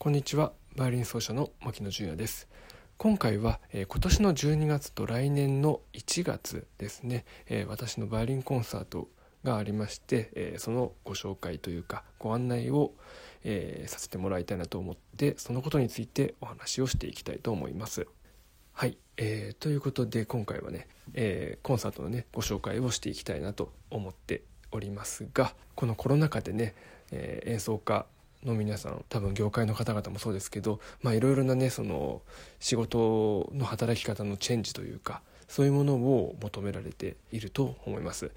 こんにちは。バイオリン奏者の牧野純也です。今回は、えー、今年の12月と来年の1月ですね、えー、私のバイオリンコンサートがありまして、えー、そのご紹介というかご案内を、えさせてもらいたいなと思ってそのことについてお話をしていきたいと思います。はい、えー、ということで今回はね、えコンサートのねご紹介をしていきたいなと思っておりますがこのコロナ禍でね、え演奏家の皆さん多分業界の方々もそうですけどいろいろなねその仕事の働き方のチェンジというかそういうものを求められていると思います。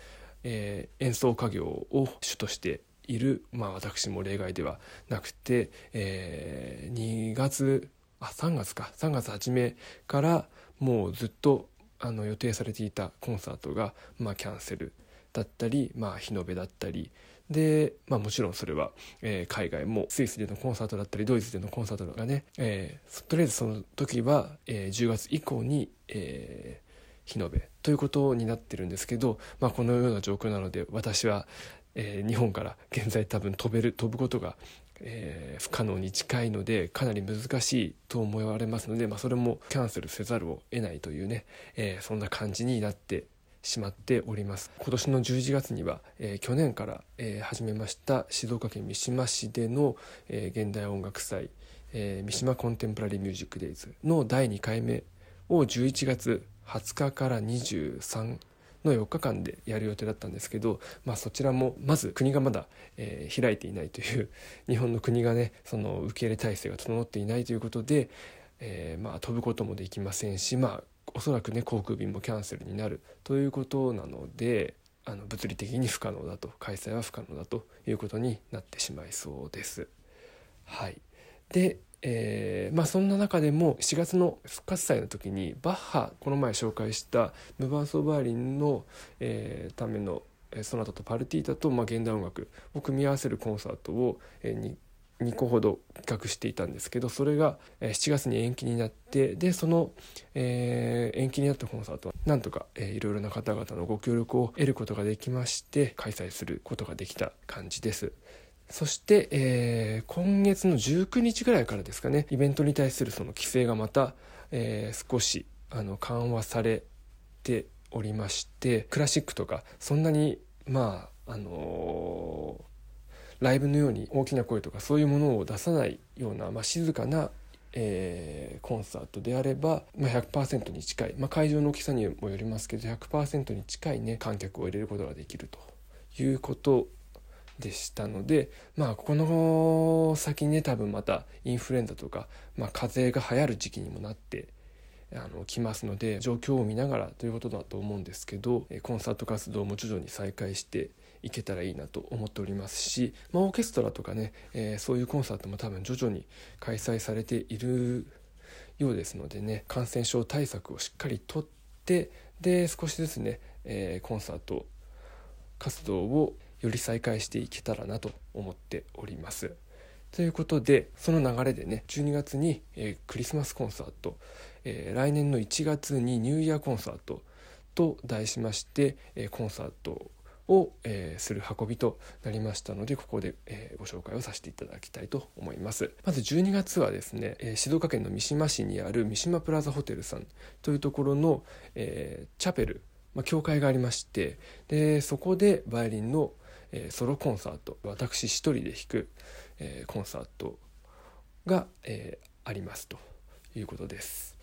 えー、演奏家業を主としている、まあ、私も例外ではなくて、えー、2月あ3月か3月初めからもうずっとあの予定されていたコンサートが、まあ、キャンセルだったり、まあ、日延べだったりで、まあ、もちろんそれは、えー、海外もスイスでのコンサートだったりドイツでのコンサートがね、えー、とりあえずその時は、え、10月以降に、えー、日延べということになってるんですけど、まあ、このような状況なので私は、え、日本から現在多分飛べる飛ぶことが、えー、不可能に近いのでかなり難しいと思われますので、まあ、それもキャンセルせざるを得ないというね、えー、そんな感じになってしまっております。今年の11月には、えー、去年から、えー、始めました静岡県三島市での、えー、現代音楽祭、え、三島コンテンポラリーミュージックデイズの第2回目を11月20日から23の4日間でやる予定だったんですけど、まあ、そちらもまず国がまだ、えー、開いていないという 日本の国がねその受け入れ体制が整っていないということで、えー、まあ飛ぶこともできませんし、まあ、おそらくね航空便もキャンセルになるということなのであの物理的に不可能だと開催は不可能だということになってしまいそうです。はい、で、えー、まあそんな中でも4月の復活祭の時にバッハこの前紹介した無伴奏バイオリンの、えー、ためのソナタとパルティータと、まあ、現代音楽を組み合わせるコンサートを、えー、2個ほど企画していたんですけどそれが7月に延期になってでその、えー、延期になったコンサートはなんとか、えー、いろいろな方々のご協力を得ることができまして開催することができた感じです。そして、えー、今月の19日ぐらいからですかねイベントに対するその規制がまた、えー、少しあの緩和されておりましてクラシックとかそんなにまああのーライブのように大きな声とかそういうものを出さないような、まあ、静かなえー、コンサートであれば、まあ、100%に近い、まあ、会場の大きさにもよりますけど100%に近いね観客を入れることができるということでしたのでまあこの先ね多分またインフルエンザとか、まあ、風邪が流行る時期にもなってあの来ますので状況を見ながらということだと思うんですけどコンサート活動も徐々に再開していけたらいいなと思っておりますし、まあ、オーケストラとかね、えー、そういうコンサートも多分徐々に開催されているようですのでね感染症対策をしっかりとってで少しずつね、えー、コンサート活動をより再開していけたらなと思っております。ということでその流れでね12月に、えー、クリスマスコンサート、えー、来年の1月にニューイヤーコンサートと題しまして、えー、コンサートを、えー、する運びとなりましたのでここで、えー、ご紹介をさせていただきたいと思います。まず12月はですね、えー、静岡県の三島市にある三島プラザホテルさんというところの、えチャペル、まあ、教会がありましてでそこでバイオリンの、えソロコンサート私一人で弾く、えコンサートが、えありますということです。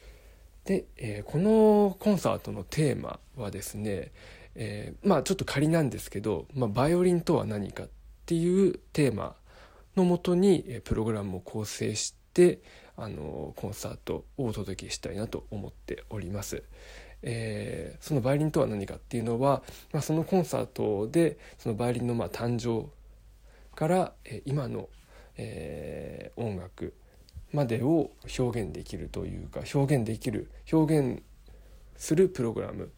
で、えこのコンサートのテーマはですねえー、まあちょっと仮なんですけど、まあ、バイオリンとは何かっていうテーマのもとにプログラムを構成してあのコンサートをお届けしたいなと思っております。えー、そのバイオリンとは何かっていうのは、まあ、そのコンサートでそのバイオリンのまあ誕生から、え今の、えー、音楽までを表現できるというか表現できる表現するプログラム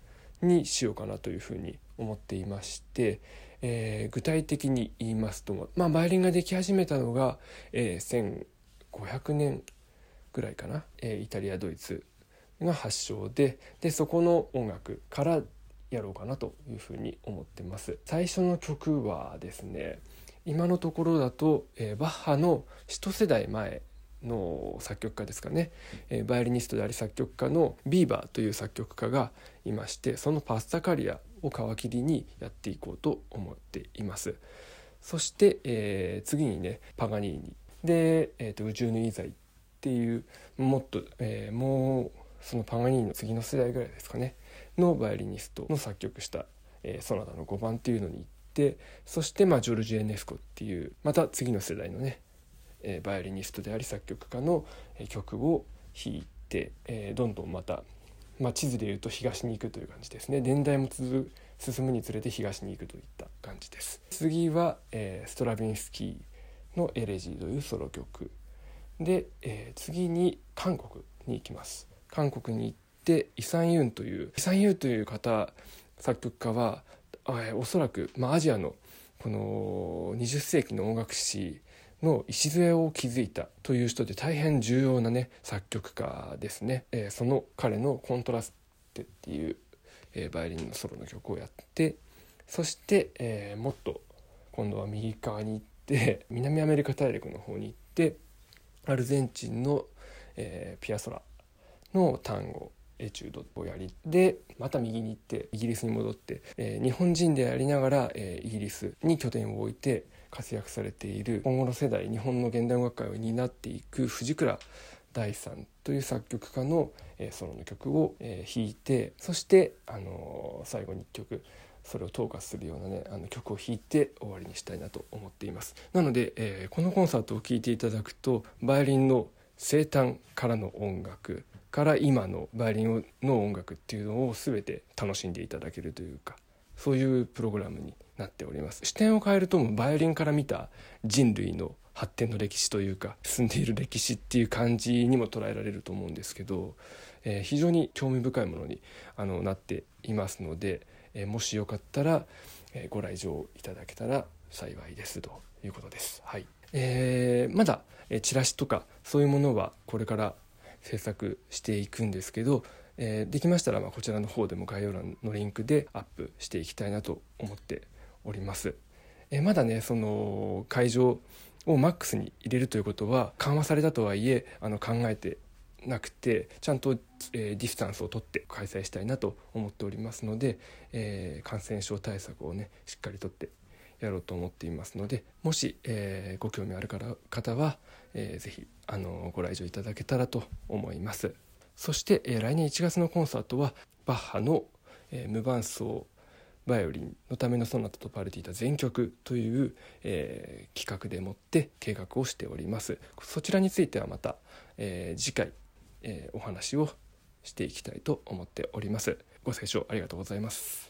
にしようかなというふうに思っていまして、えー、具体的に言いますと、まあ、バイオリンができ始めたのが、えー、1500年ぐらいかな、えー、イタリアドイツが発祥ででそこの音楽からやろうかなというふうに思ってます。最初の曲はですね今のところだと、えー、バッハの一世代前の作曲家ですかね、えー、バイオリニストであり作曲家のビーバーという作曲家がいましてそのパスタカリアを皮切りにやっていこうと思っています。そして、えー、次にねパガニーニ。で、えーと、宇宙のイザイっていうもっと、えー、もうそのパガニーニの次の世代ぐらいですかね。のバイオリニストの作曲した、えー、ソナタの5番っていうのに行ってそして、まあ、ジョルジュ・エネスコっていうまた次の世代のね、え、バイオリニストであり作曲家の曲を弾いて、え、どんどんまた、まあ、地図でいうと東に行くという感じですね。年代も続進むにつれて東に行くといった感じです。次は、え、ストラヴィンスキーの「エレジー」というソロ曲。で、え、次に韓国に行きます。韓国に行ってイ・サンユンというイ・サンユンという方作曲家は、え、おそらく、まあ、アジアのこの20世紀の音楽史の礎を築いたという人で大変重要なね作曲家ですね、えー、その彼の「コントラステ」っていうえー、バイオリンのソロの曲をやってそして、えー、もっと今度は右側に行って 南アメリカ大陸の方に行ってアルゼンチンの、えー、ピアソラの単語エチュードをやりでまた右に行ってイギリスに戻って、えー、日本人でありながら、えー、イギリスに拠点を置いて活躍されている今後の世代日本の現代音楽界を担っていく藤倉大さんという作曲家の、え、ソロの曲を、え、弾いてそして、あの、最後に1曲それを統括するようなねあの曲を弾いて終わりにしたいなと思っています。なので、えー、このコンサートを聴いていただくとバイオリンの生誕からの音楽から今のバイオリンの音楽っていうのを全て楽しんでいただけるというかそういうプログラムになっております視点を変えるとバイオリンから見た人類の発展の歴史というか進んでいる歴史っていう感じにも捉えられると思うんですけど、えー、非常に興味深いものにあのなっていますので、えー、もしよかったら、えー、ご来場いただけたら幸いですということです。はいえー、まだ、えチラシとかそういうものはこれから制作していくんですけど、えできましたらまこちらの方でも概要欄のリンクでアップしていきたいなと思っております。えまだねその会場をマックスに入れるということは緩和されたとはいえあの考えてなくてちゃんと、えー、ディスタンスを取って開催したいなと思っておりますので、えー、感染症対策をねしっかりとってやろうと思っていますのでもし、えー、ご興味ある方は、えー、ぜひあのご来場いただけたらと思いますそして、えー、来年1月のコンサートはバッハの、えー、無伴奏バイオリンのためのソナタとパルティータ全曲という、えー、企画でもって計画をしております。そちらについてはまた、えー、次回、えー、お話をしていきたいと思っております。ご清聴ありがとうございます。